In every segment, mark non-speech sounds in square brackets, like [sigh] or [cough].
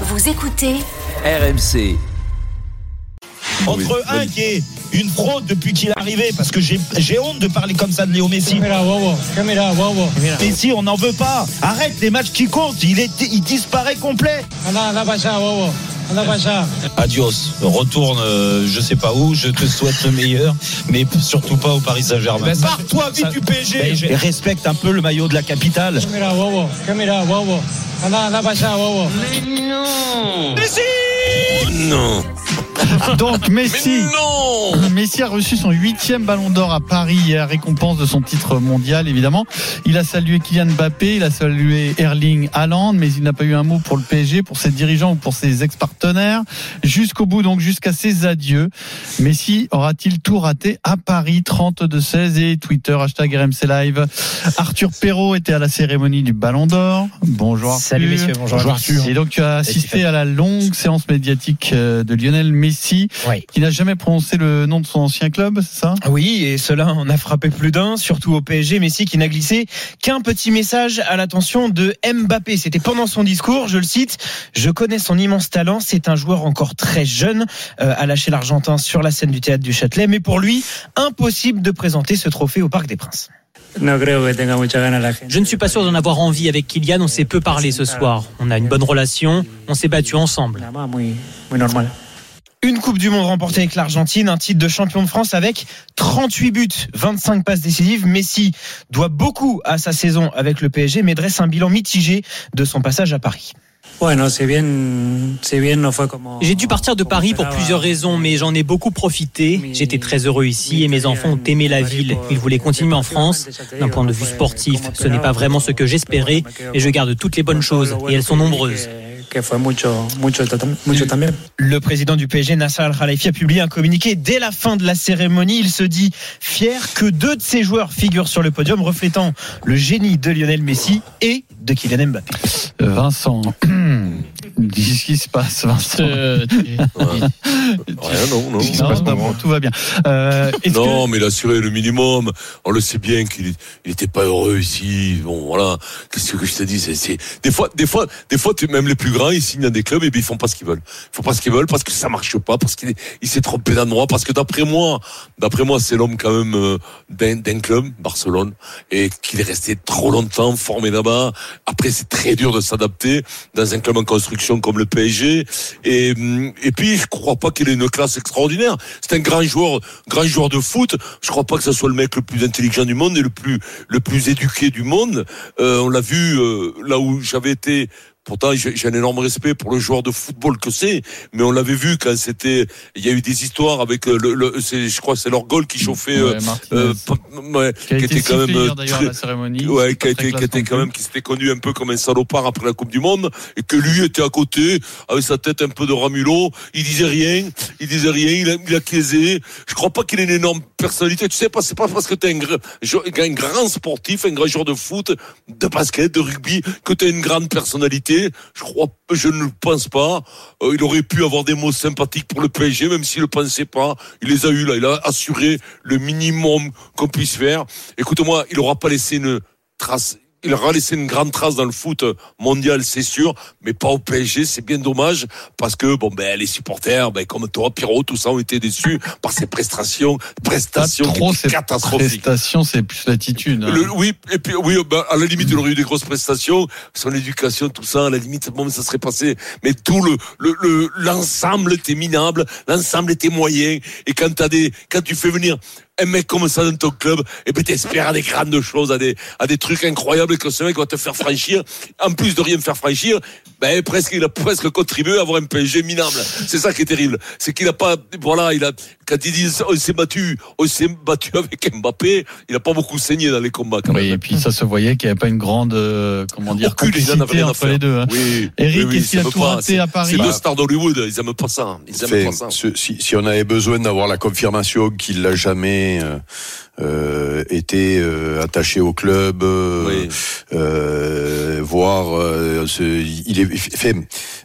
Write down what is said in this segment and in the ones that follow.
Vous écoutez RMC. Entre un qui est une fraude depuis qu'il est arrivé, parce que j'ai honte de parler comme ça de Léo Messi. Messi, on n'en veut pas. Arrête les matchs qui comptent. Il, est, il disparaît complet. Adios. Retourne, euh, je sais pas où. Je te souhaite le meilleur, mais surtout pas au Paris Saint-Germain. Ben, ça- Pars-toi vite ça- du PSG Ben, et respecte un peu le maillot de la capitale. [laughs] Donc Messi, Messi a reçu son huitième ballon d'or à Paris hier, récompense de son titre mondial évidemment. Il a salué Kylian Mbappé, il a salué Erling Haaland, mais il n'a pas eu un mot pour le PSG, pour ses dirigeants ou pour ses ex-partenaires. Jusqu'au bout donc, jusqu'à ses adieux. Messi aura-t-il tout raté à Paris? 32-16 et Twitter, hashtag RMC Live. Arthur Perrault était à la cérémonie du ballon d'or. Bonjour Arthur. Salut messieurs, bonjour, à tous. Et donc tu as assisté à la longue séance médiatique euh, de Lionel Messi, Oui. qui n'a jamais prononcé le nom de son ancien club, c'est ça? Oui, et cela en a frappé plus d'un, surtout au PSG. Messi qui n'a glissé qu'un petit message à l'attention de Mbappé. C'était pendant son discours, je le cite, je connais son immense talent, c'est un joueur encore très jeune, euh, à lâcher l'Argentin sur la scène du théâtre du Châtelet, mais pour lui, impossible de présenter ce trophée au Parc des Princes. Je ne suis pas sûr d'en avoir envie avec Kylian. On s'est peu parlé ce soir. On a une bonne relation. On s'est battu ensemble. Une Coupe du Monde remportée avec l'Argentine, un titre de champion de France avec 38 buts, 25 passes décisives. Messi doit beaucoup à sa saison avec le PSG, mais dresse un bilan mitigé de son passage à Paris. J'ai dû partir de Paris pour plusieurs raisons, mais j'en ai beaucoup profité. J'étais très heureux ici et mes enfants ont aimé la ville. Ils voulaient continuer en France. D'un point de vue sportif, ce n'est pas vraiment ce que j'espérais, et je garde toutes les bonnes choses, et elles sont nombreuses. Le président du PSG, Nasser Al-Khelaifi, a publié un communiqué dès la fin de la cérémonie. Il se dit fier que deux de ses joueurs figurent sur le podium, reflétant le génie de Lionel Messi et de Kylian Mbappé. Vincent, [clears throat] dis ce qui se passe, Vincent. Rien, non, non. Qu'est-ce qui se passe Non, Tout va bien. Euh, est-ce Non, mais il a assuré le minimum. On le sait bien qu'il n'était pas heureux ici. Bon, voilà. Qu'est-ce que je te dis? C'est, c'est des fois, des fois, des fois, tu- même les plus grands, ils signent dans des clubs et bien ils font pas ce qu'ils veulent. Ils font pas ce qu'ils veulent parce que ça marche pas, parce qu'il est- il s'est trompé d'endroit, parce que d'après moi, d'après moi, c'est l'homme quand même euh, d'un, d'un club, Barcelone, et qu'il est resté trop longtemps formé là-bas. Après, c'est très dur de s'adapter dans un club en construction comme le PSG. Et, et puis, je crois pas qu'il ait une classe extraordinaire. C'est un grand joueur, grand joueur de foot. Je crois pas que ce soit le mec le plus intelligent du monde et le plus, le plus éduqué du monde. Euh, on l'a vu euh, là où j'avais été. Pourtant, j'ai un énorme respect pour le joueur de football que c'est, mais on l'avait vu quand c'était. Il y a eu des histoires avec euh, le, le c'est, je crois, c'est leur goal qui chauffait, euh, Ouais, euh, ouais, qui était quand même hier euh, très- la cérémonie. [laughs] Ouais, qui été, qui était quand même, qui s'était connu un peu comme un salopard après la Coupe du Monde, et que lui était à côté, avec sa tête un peu de Ramulo, il disait rien, il disait rien, il a, il a caisé. Je crois pas qu'il ait une énorme personnalité. Tu sais pas, c'est pas parce que t'es un, un grand sportif, un grand joueur de foot, de basket, de rugby, que t'as une grande personnalité. Je ne le pense pas. Euh, il aurait pu avoir des mots sympathiques pour le PSG, même s'il le pensait pas. Il les a eu là. Il a assuré le minimum qu'on puisse faire. Écoute-moi, il aura pas laissé une trace. Il aura laissé une grande trace dans le foot mondial, c'est sûr, mais pas au PSG. C'est bien dommage parce que bon ben les supporters, ben comme toi, Pierrot, tout ça ont été déçus par ses prestations, prestations trop catastrophiques. prestations, c'est plus l'attitude. hein. Oui, et puis oui, ben, à la limite, il aurait eu des grosses prestations, son éducation, tout ça, à la limite, bon, ça serait passé. Mais tout le le le- l'ensemble était minable, l'ensemble était moyen. Et quand t'as des, quand tu fais venir un mec comme ça dans ton club, et ben t'espères à des grandes choses, à des à des trucs incroyables que ce mec va te faire franchir. En plus de rien me faire franchir, ben presque il a presque contribué à avoir un PSG minable. C'est ça qui est terrible, c'est qu'il a pas, voilà, il a quand ils disent on s'est battu, on s'est battu [laughs] avec Mbappé, il a pas beaucoup saigné dans les combats quand Oui, même. et puis ça se voyait qu'il n'y avait pas une grande, euh, comment dire, Aucune, ils en avaient complicité rien à entre faire. les deux. hein. Oui. Eric, oui, oui, est-ce qu'il a tout pas. raté C'est- à Paris? C'est deux stars d'Hollywood, ils aiment pas ça. Ils aiment Fait, pas ça. si, si on avait besoin d'avoir la confirmation qu'il n'a jamais euh, euh, été euh, attaché au club, euh, Oui. euh, voir, euh, ce- il est fait.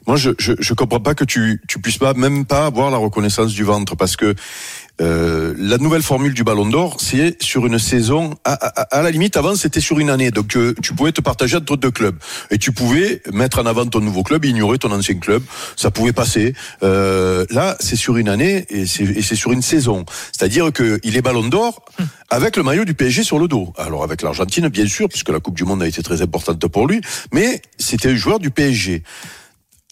moi, je, je, je comprends pas que tu, tu puisses pas, même pas avoir la reconnaissance du ventre parce que euh, la nouvelle formule du Ballon d'Or, c'est sur une saison. À, à, à la limite, avant, c'était sur une année. Donc, euh, tu pouvais te partager entre deux clubs. Et tu pouvais mettre en avant ton nouveau club, ignorer ton ancien club. Ça pouvait passer. Euh, là, c'est sur une année et c'est sur une saison. C'est-à-dire qu'il est Ballon d'Or avec le maillot du PSG sur le dos. Alors, avec l'Argentine, bien sûr, puisque la Coupe du Monde a été très importante pour lui. Mais c'était un joueur du PSG.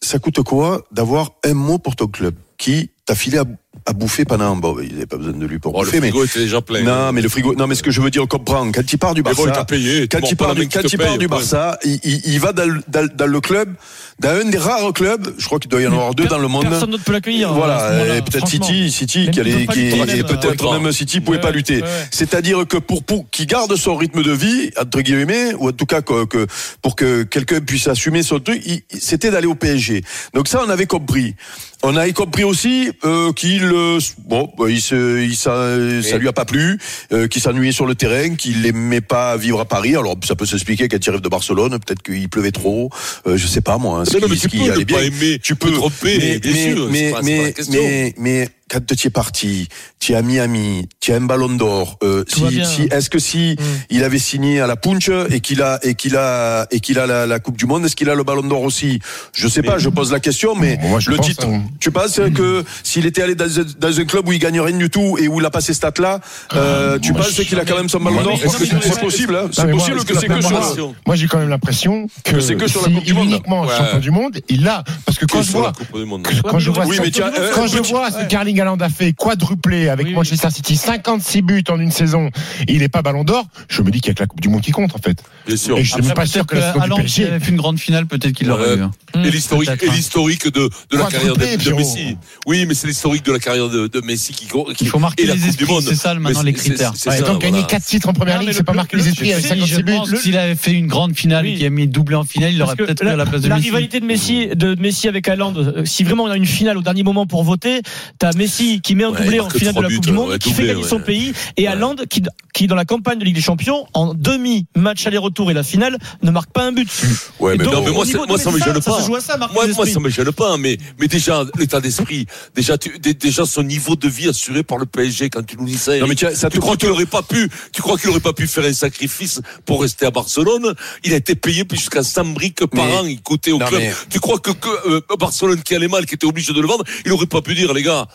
Ça coûte quoi d'avoir un mot pour ton club qui t'a filé à à bouffer pendant. Bon, il n'avait pas besoin de lui pour Oh, le bouffer, mais. frigo était déjà plein. Non, mais le frigo. Non, mais ce que je veux dire, on comprend. Quand il part du Mais bon, il Barça, payé. quand Tu il part, du, qui quand il part paye, du. Barça, il, il, il va dans, le- dans, dans le club, dans un des rares clubs. Je crois qu'il doit y en avoir deux dans le monde. Personne d'autre peut l'accueillir. Voilà, et peut-être. City, City, qui allait, qui, même, peut-être euh, même City pouvait ouais, pas lutter. ouais. C'est-à-dire que pour, pour qu'il garde son rythme de vie, entre guillemets, ou en tout cas que, que pour que quelqu'un puisse assumer son truc, c'était d'aller au PSG. Donc ça, on avait compris. On avait compris aussi euh, qu'il euh, bon, bah, il se, il, ça, ça lui a pas plu, euh, qu'il s'ennuyait sur le terrain, qu'il aimait pas vivre à Paris. Alors ça peut s'expliquer quand il arrive de Barcelone, peut-être qu'il pleuvait trop, euh, je sais pas moi. hein, ce Mais non, mais tu peux ne bien. pas aimer, Tu peux tromper, mais, bien sûr, mais, mais quand tu es parti, tu es à Miami, tu as un ballon d'or. Euh, si, si, est-ce que si Mm. il avait signé à la Punch et qu'il a et qu'il a et qu'il a la, la Coupe du Monde, est-ce qu'il a le ballon d'or aussi? Je sais pas, je pose la question, mais Moi, je le pense, titre. hein. Tu penses que s'il était allé dans, un- dans un club où il gagne rien du tout et où il a pas ces stats là, euh, tu moi, penses qu'il a quand même son ballon d'or? c'est possible hein Non, C'est possible que c'est la que sur la. Moi, j'ai quand même l'impression que, Que c'est que sur la Coupe du Monde. uniquement Ouais. champion du monde, il l'a. Parce que quand je sur la vois, Coupe quand je vois, euh, quand je vois ce Haaland a fait quadruplé avec Oui, oui. Manchester City, 56 buts en une saison, et il n'est pas Ballon d'Or, je me dis qu'il y a que la Coupe du Monde qui compte en fait. Bien sûr. Et je suis même pas sûr que la du Haaland, s'il avait fait une grande finale, peut-être qu'il l'aurait eu. hein. Et l'historique, peut-être, et hein. l'historique de, de la carrière de. Messi. Oui, mais c'est l'historique de la carrière de, de Messi qui, qui Il faut marquer et la les Coupe du esprits, Monde. c'est ça maintenant les critères. c'est Ouais, ça, donc gagner voilà. 4 titres en première ligue, mais c'est pas marquer le- les le- esprits avec le- 56 je buts. S'il avait fait une grande finale et qu'il a mis doublé en finale, il aurait que peut-être la, pris à la place de la Messi. rivalité de Messi, de Messi avec Haaland, si vraiment on a une finale au dernier moment pour voter, t'as Messi qui met un Ouais, doublé en finale de la buts, Coupe du Monde, ouais, qui fait gagner son pays, et Ouais. Haaland qui, qui dans la campagne de Ligue des Champions, en demi match aller-retour et la finale, ne marque pas un but. Ouais, mais donc, non, mais moi, moi, ça mais me gêne ça pas. ça, marquer Moi, moi, ça me gêne pas, mais, mais déjà, l'état d'esprit, déjà, tu, dé- déjà, son niveau de vie assuré par le PSG quand tu nous dis ça. Non, mais tiens, ça tu crois qu'il aurait pas pu, tu crois qu'il aurait pas pu faire un sacrifice pour rester à Barcelone? Il a été payé plus jusqu'à 100 briques par Mais- an, il coûtait au Non, club. mais- Tu crois que, que euh, Barcelone qui allait mal, qui était obligé de le vendre, il aurait pas pu dire, les gars,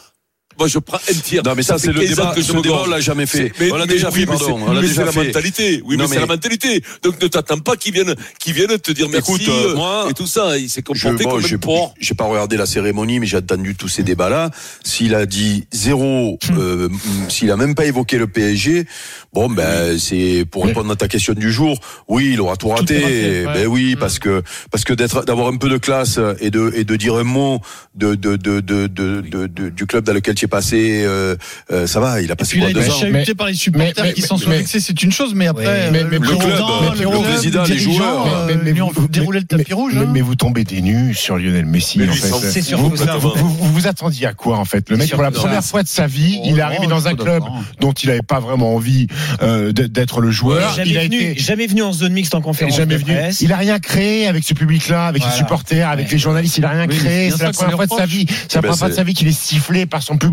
moi je prends un tiers. Non, mais ça, c'est le 15 ans débat. que je Ce me débat, on l'a jamais fait. Mais- On l'a mais déjà oui, fait, mais pardon. c'est- On l'a mais déjà c'est la fait. mentalité. Oui, Non, mais c'est mais- la mentalité. Donc ne t'attends pas qu'ils viennent, qu'ils viennent te dire merci Écoute, euh, moi, et tout ça. Il s'est Je, comporté bon, comme j'ai, un porc. j'ai pas regardé la cérémonie, mais j'ai entendu tous ces débats-là. S'il a dit zéro, euh, s'il a même pas évoqué le PSG, bon ben c'est pour répondre à ta question du jour. Oui, il aura tout raté. ouais. Ben oui, parce que parce que d'être d'avoir un peu de classe et de et de dire un mot de de, de, de- de- du club dans lequel tu es passé, euh, euh, ça va. Il a passé quoi il deux est ans. chahuté Mais- par les supporters mais- qui mais- s'en sont mais- vexés, c'est une chose, mais après, mais- euh, mais le le club, le club, président, les joueurs, mais- vous- déroulé le tapis rouge. Mais, hein. mais vous tombez des nus sur Lionel Messi. Mais en lui, fait. sans- c'est ça. vous, vous- vous vous attendiez à quoi en fait? Le mec pour la première fois de sa vie, il est arrivé dans un club dont il n'avait pas vraiment envie d'être le joueur. Jamais il a venu, été jamais venu en zone mixte en conférence jamais venu. Il a rien créé avec ce public-là, avec les supporters, avec les journalistes. Il a rien créé. c'est la ça qu'on première fois de sa vie. C'est la ben, première fois de sa vie qu'il est sifflé par son public.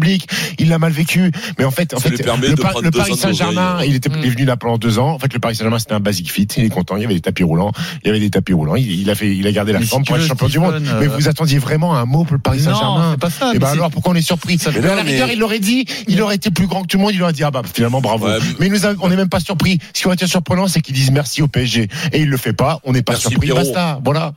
Il l'a mal vécu. Mais en fait, en le, Par- Paris Saint-Germain, il était Mm. il est venu là pendant deux ans. En fait, le Paris Saint-Germain, c'était un basic fit. Il est content. Il y avait des tapis roulants. Il y avait des tapis roulants. Il, il a fait, il a gardé la Mais si forme tu pour être champion du monde. Mais euh, vous attendiez vraiment un mot pour le Paris Non, Saint-Germain. c'est pas ça. Et mais ben alors, pourquoi on est surpris Mais Mais à non, la mais- rigueur, il l'aurait dit. Il aurait été plus grand que tout le monde. Il aurait dit ah bah finalement bravo. Ouais, mais nous on n'est même pas surpris. Ce qui aurait été surprenant, c'est qu'ils disent merci au PSG. Et il le fait pas. On n'est pas surpris. Basta. Voilà.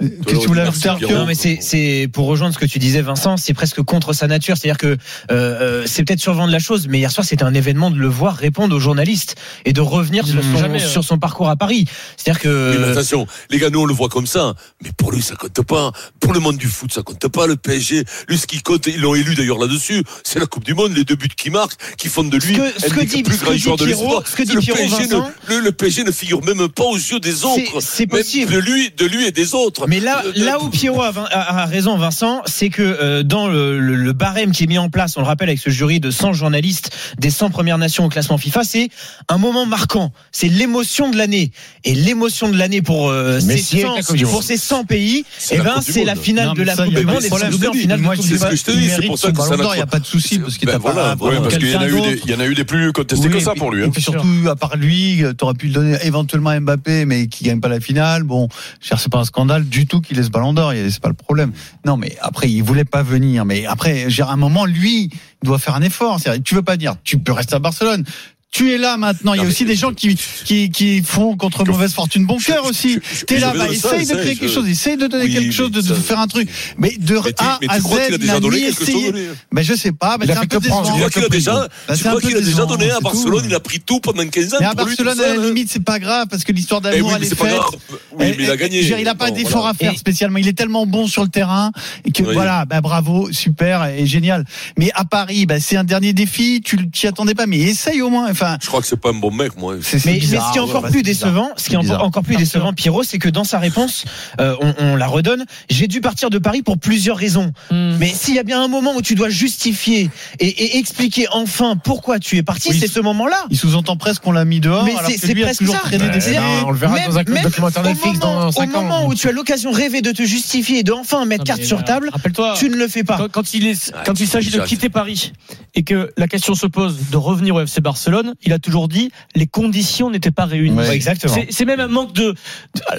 Qu'est-ce que Arthur Non, mais c'est pour rejoindre ce que tu disais, Vincent, c'est presque contre sa nature. C'est-à-dire que euh, euh, c'est peut-être survendre la chose, mais hier soir c'était un événement de le voir répondre aux journalistes et de revenir sur, son, Jamais, euh. sur son parcours à Paris. C'est-à-dire Oui, mais que attention, les gars, nous on le voit comme ça, mais pour lui ça compte pas. Pour le monde du foot, ça compte pas. Le PSG, lui ce qui compte, ils l'ont élu d'ailleurs là-dessus, c'est la Coupe du Monde, les deux buts qu'il marque, qui font de lui Ce que- que dit- plus que dit joueurs de l'histoire. ce que dit le, Pierrot, PSG Vincent- ne, le, le PSG ne figure même pas aux yeux des autres, c'est même possible. de lui, de lui et des autres. Mais là, Euh, là où Pierrot a, a- a raison, Vincent, c'est que euh, dans le, le- le barème qui est mis en place, on le rappelle avec ce jury de 100 journalistes des 100 premières nations au classement FIFA, c'est un moment marquant. C'est l'émotion de l'année. Et l'émotion de l'année pour, euh, ces Messi avec 100, la Coupe du pour Monde. ces 100 pays, C'est eh la ben, c'est la finale Non, de mais la ça, Coupe du Monde de et doubler en finale Moi, de c'est ce que je te il dis, c'est pour ça que ça il n'y a pas- de souci, parce Ben parce qu'il y en a eu des, d'autre. il y en a eu des plus contestés que ça et pour lui. Et hein. puis surtout, à part lui, t'aurais pu le donner éventuellement à Mbappé, mais qui gagne pas la finale. Bon, dire, c'est pas un scandale du tout qu'il laisse ballon d'or, c'est pas le problème. Non, mais après, il voulait pas venir. Mais après, j'ai un lui, doit faire un effort. Tu veux pas dire, tu peux rester à Barcelone. Tu es là maintenant. Il y a aussi mais- des gens qui, qui, qui font contre mauvaise fortune bon cœur aussi. T'es là, bah, essaye de créer quelque chose, essaye de donner Oui, quelque mais chose, de, faire un truc. Mais de Mais A mais à Z, qu'il a déjà donné quelque chose donné Ben, je sais pas, ben, Il a c'est un peu décevant. Tu crois qu'il a déjà, Bah, tu crois qu'il a donné à Barcelone, il a pris tout pendant 15 ans. Mais à Barcelone, à la limite, c'est pas grave parce que l'histoire Eh d'amour, oui, elle mais est faite. Oui, mais il a gagné. je veux dire, Il n'a pas d'effort voilà. à faire spécialement. Il est tellement bon sur le terrain et que voilà, bah, bravo, super et génial. Mais à Paris, bah, c'est un dernier défi. Tu t'y attendais pas, mais essaye au moins. Enfin, Je crois que c'est pas un bon mec, moi. Mais, mais bizarre. ce qui est encore Ouais, plus décevant, ce qui est encore- bizarre. encore plus décevant, Pierrot, c'est que dans sa réponse, euh, on, on la redonne. J'ai dû partir de Paris pour plusieurs raisons. Hmm. Mais s'il y a bien un moment où tu dois justifier et, et expliquer enfin pourquoi tu es parti, Oui. c'est ce moment-là. Il sous-entend presque qu'on l'a mis dehors. Mais c'est presque toujours ça. traîné des on le verra dans un même documentaire au Netflix moment- dans Au moment où tu as l'occasion rêvée de te justifier et de enfin mettre carte sur euh, table, tu ne le fais pas. Quand, il s'agit de quitter Paris et que la question se pose de revenir au FC Barcelone, il a toujours dit les conditions n'étaient pas réunies. Ouais. Exactement. C'est- même un manque de.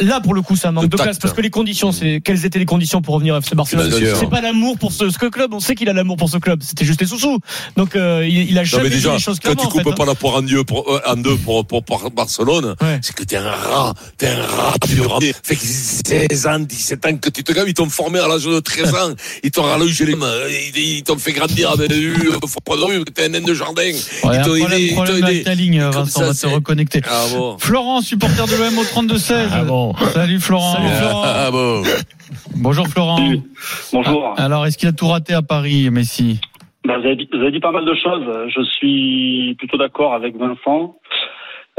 Là, pour le coup, c'est un manque De de, classe parce que les conditions, c'est quelles étaient les conditions pour revenir au FC Barcelone. C'est pas l'amour pour ce, ce club. On sait qu'il a l'amour pour ce club. C'était juste les sous-sous. Donc, euh, il, il a Non, jamais mais dit déjà, les choses quand tu en fait, coupes hein. pas la poire en deux pour, euh, en deux pour, pour, pour Barcelone, Ouais. c'est que t'es un rat, t'es un rat pur. Fait que 16 ans, 17 ans que tu te gaves, ils t'ont formé à l'âge de 13 ans, ils t'ont rallongé les mains, ils, ils t'ont fait grandir avec des froid de rue, t'es un naine de jardin. Ouais, Ils t'ont aidé, avec ta ligne, Vincent, ça, on va te c'est- reconnecter. Ah bon. Florent, supporter de l'OM au 32-16. Ah bon. Salut Florent. Salut, Florent. Ah bon. Bonjour Florent. Bonjour. Alors, est-ce qu'il a tout raté à Paris, Messi? Bah, vous, avez dit, vous avez dit pas mal de choses. Je suis plutôt d'accord avec Vincent.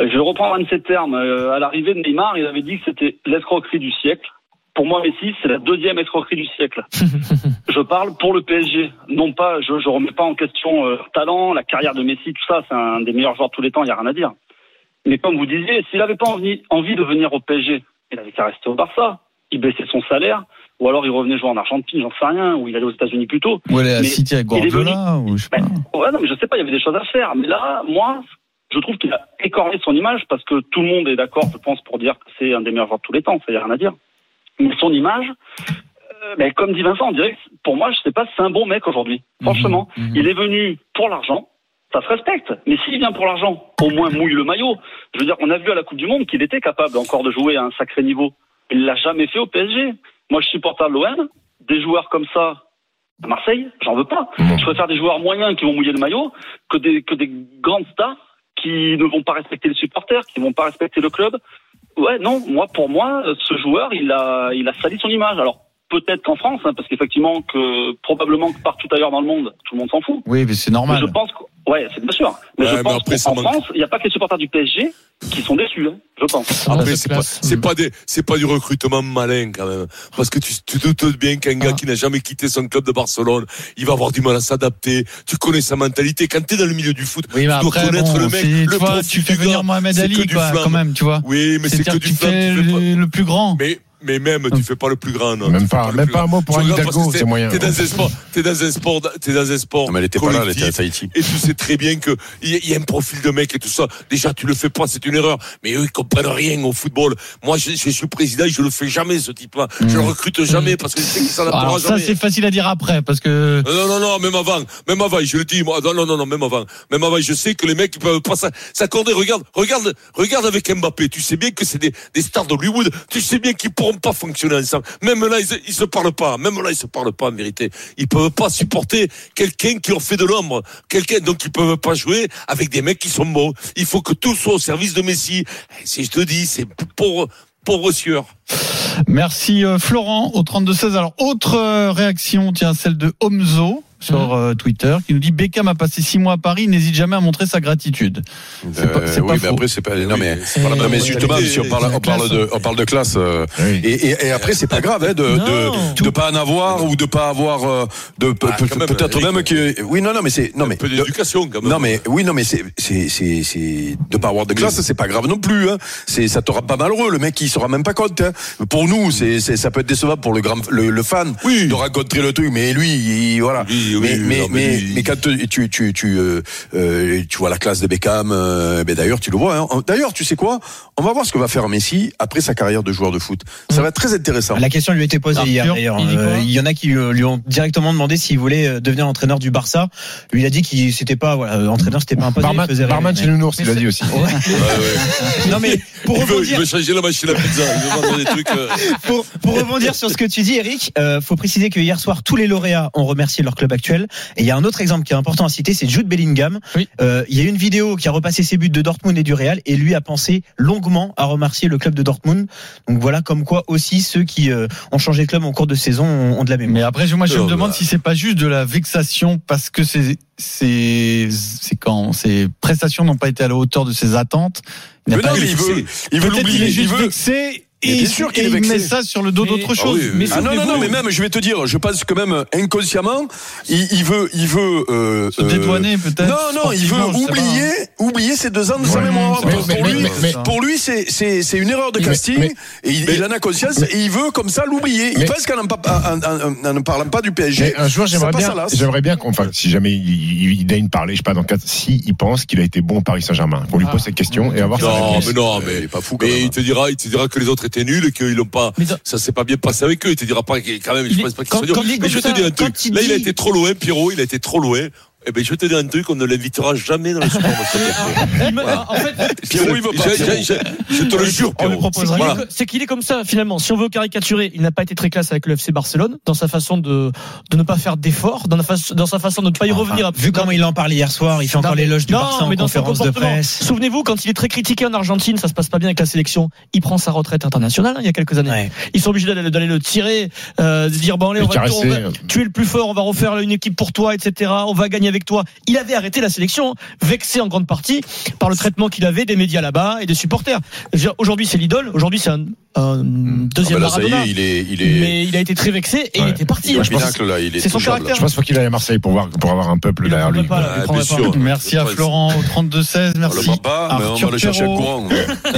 Euh, Je vais reprendre un de ces termes. Euh, À l'arrivée de Neymar, il avait dit que c'était l'escroquerie du siècle. Pour moi, Messi, c'est la deuxième escroquerie du siècle. [laughs] je parle pour le PSG. Non pas, je ne remets pas en question euh, talent, la carrière de Messi, tout ça. C'est un des meilleurs joueurs de tous les temps, il n'y a rien à dire. Mais comme vous disiez, s'il n'avait pas envie, envie de venir au PSG, il avait qu'à rester au Barça. Il baissait son salaire, ou alors il revenait jouer en Argentine, j'en sais rien, ou il allait aux États-Unis plus tôt. Ou est à Mais City avec Guardiola ou je sais pas. Ouais, non, mais je sais pas, il y avait des choses à faire. Mais là, moi, je trouve qu'il a écorné son image parce que tout le monde est d'accord, je pense, pour dire que c'est un des meilleurs joueurs de tous les temps. Ça y a rien à dire. Mais son image, euh, mais comme dit Vincent, on dirait que pour moi, je sais pas c'est un bon mec aujourd'hui. Franchement, Mhm. il est venu pour l'argent. Ça se respecte. Mais s'il vient pour l'argent, au moins mouille le maillot. Je veux dire, on a vu à la Coupe du Monde qu'il était capable encore de jouer à un sacré niveau. Il l'a jamais fait au PSG. Moi, je suis supporter de l'OM. Des joueurs comme ça, à Marseille, j'en veux pas. Je préfère des joueurs moyens qui vont mouiller le maillot que des, que des grandes stars qui ne vont pas respecter les supporters, qui ne vont pas respecter le club. Ouais, non, moi, pour moi, ce joueur, il a, il a sali son image. Alors, peut-être qu'en France, hein, parce qu'effectivement, que probablement que partout ailleurs dans le monde, tout le monde s'en fout. Oui, mais c'est Mais normal. je pense que, ouais, c'est bien sûr. Mais Ouais, je mais pense après, manque. France, il n'y a pas que les supporters du PSG qui sont déçus, hein, je pense. Après, c'est pas, pas des, c'est pas du recrutement malin, quand même. Parce que tu, tu te doutes bien qu'un gars Ah. qui n'a jamais quitté son club de Barcelone, il va avoir du mal à s'adapter. Tu connais sa mentalité. Quand t'es dans le milieu du foot, Oui, tu dois après, connaître bon, le mec, le tu vois, profil tu fais du venir gars. Mohamed Ali, quoi, flamme. quand même, tu vois. Oui, mais c'est que que du tu flamme. fais tu fais pas- le, le plus grand. Mais, mais même, tu fais pas le plus grand, non. Même Tu fais pas, le même plus pas un grand. mot pour Hidalgo, c'est moyen. T'es dans un sport, t'es dans un sport, t'es dans un sport. Non, mais elle était pas là, elle était à. Tahiti. Et tu sais très bien que il y, a- il y a un profil de mec et tout ça. Déjà, tu le fais pas, c'est une erreur. Mais eux, ils comprennent rien au football. Moi, je, je suis président, je le fais jamais, ce type-là. Je le recrute jamais parce que je sais qu'il Alors ça, jamais. c'est facile à dire après, parce que Non, non, non, même avant, même avant, je le dis, moi, non, non, non, non, même avant, même avant, je sais que les mecs, ils peuvent pas s'a- s'accorder, regarde, regarde, regarde avec Mbappé, tu sais bien que c'est des, des stars d'Hollywood, tu sais bien qu'ils pourront pas fonctionner ensemble. Même là, ils, ils se parlent pas, même là, ils se parlent pas, en vérité. Ils peuvent pas supporter quelqu'un qui leur fait de l'ombre, quelqu'un, donc ils peuvent pas jouer avec des mecs qui sont bons. Il faut que tout soit au service de Messi. Et Si je te dis, c'est pour, pauvre sieur. Merci euh, Florent au 32-16. Alors, autre euh, réaction, tiens, celle de Omzo. Sur euh, Twitter qui nous dit Beckham a passé six mois à Paris, il n'hésite jamais à montrer sa gratitude. C'est pas- c'est pas oui, faux. mais après c'est pas. Non mais, non, mais justement, si on parle, on parle de, on parle de classe. euh, Oui. et, et, et après c'est pas grave hein, de, de de pas en avoir ou de pas avoir euh, de Ah, pe- quand même, peut-être Eric. même que oui non non mais c'est non mais un peu de- d'éducation quand même. non mais oui non mais c'est c'est c'est c'est de pas avoir de classe c'est pas grave non plus hein. c'est ça te rend pas malheureux le mec il se rend même pas compte hein. pour nous c'est c'est ça peut être décevant pour le grand le, le fan Oui. de rencontrer le truc mais lui il, voilà Oui, oui, mais oui, mais non, mais mais, lui- mais quand tu tu tu tu, euh, euh, tu vois la classe de Beckham euh, ben d'ailleurs tu le vois hein. d'ailleurs tu sais quoi? On va voir ce que va faire Messi après sa carrière de joueur de foot ça va être très intéressant La question lui a été posée Arthur, hier d'ailleurs. il Euh, Il y en a qui lui ont directement demandé s'il voulait devenir entraîneur du Barça. Lui il a dit qu'il s'était pas voilà, entraîneur, c'était pas un poste. Barman, il faisait rêver. barman chez Nounours, il l'a dit aussi. [laughs] Non mais pour il, veut, il rebondir, veut changer la machine à pizza. Il veut vendre des trucs. euh, [laughs] pour, pour rebondir sur ce que tu dis, Eric, euh, faut préciser que hier soir, tous les lauréats ont remercié leur club Et il y a un autre exemple qui est important à citer, c'est Jude Bellingham. Oui. Euh, il y a une vidéo qui a repassé ses buts de Dortmund et du Real, et lui a pensé longuement à remercier le club de Dortmund. Donc voilà, comme quoi aussi ceux qui euh, ont changé de club en cours de saison ont, ont de la mémoire. Mais après, je- moi, je Oh, me demande bah. si c'est pas juste de la vexation parce que ces, ces, c'est quand ces prestations n'ont pas été à la hauteur de ses attentes. Il mais pas non mais il veut il veut Peut-être qu'il l'oublier est il veut et, bien sûr qu'il il met ça sur le dos d'autre Ah chose. oui. Ah non, non, non, mais même, je vais te dire, je pense que même inconsciemment, il, il veut, il veut, euh, Se euh, dédouaner peut-être. Non, non, il veut oublier, oublier ces deux ans de sa mémoire. mais- pour, mais- pour mais- lui, mais- mais- pour lui, c'est, c'est, c'est une erreur de casting, mais- et il, mais- il en a conscience, et il veut comme ça l'oublier. Il pense qu'en en, pa- en- en- en ne parlant pas du PSG, Mais un jour, ça j'aimerais bien, j'aimerais bien qu'on, enfin, si jamais il, il, il daigne parler, je sais pas, dans quatre, si il pense qu'il a été bon au Paris Saint-Germain, qu'on lui pose cette question et avoir Non, mais non, Il mais est pas fou, Mais il te dira, il te dira que les autres étaient nuls et qu'ils l'ont pas. Mais dans- Ça s'est pas bien passé avec eux. Il te dira pas quand même. Je pense pas qu'il quand- soit dur. quand Mais comme je te dire un truc. Là, il a dit- été trop loin, Pierrot. Il a été trop loin. Eh ben, je vais te dire un truc. On ne l'invitera jamais dans les [laughs] supermarchés. Il me- En fait, Pierrot, il veut pas, Je- je- Pierrot. je- Je te le jure, On lui Pierrot. proposera. c'est qu'il Voilà. est- c'est qu'il est comme ça finalement. Si on veut caricaturer, il n'a pas été très classe avec le FC Barcelone dans sa façon de de ne pas faire d'efforts, dans, sa façon de ne pas y revenir. Enfin, vu comment il en parle hier soir, il fait encore Non, l'éloge du non, Barça en mais dans conférence de presse. Souvenez-vous, quand il est très critiqué en Argentine, ça se passe pas bien avec la sélection. Il prend sa retraite internationale hein, il y a quelques années. Ouais. Ils sont obligés d'aller, le tirer, euh, de dire bon allez, Le on va, caresser. on va- tu es le plus fort, on va refaire une équipe pour toi, etc. On va gagner avec toi. Il avait arrêté la sélection, vexé en grande partie par le traitement qu'il avait des médias là-bas et des supporters. Aujourd'hui, c'est l'idole. Aujourd'hui, c'est un, un Ah deuxième ben là, y Maradona. est, il est, il est, Mais il a été très vexé et il était parti. C'est son caractère. Je pense qu'il faut qu'il aille à Marseille pour voir, pour avoir un peuple Il derrière lui. pas, Ah, bien sûr. Merci à Florent au 32-16. On le Merci. voit pas, mais on va le chercher à courant. [laughs]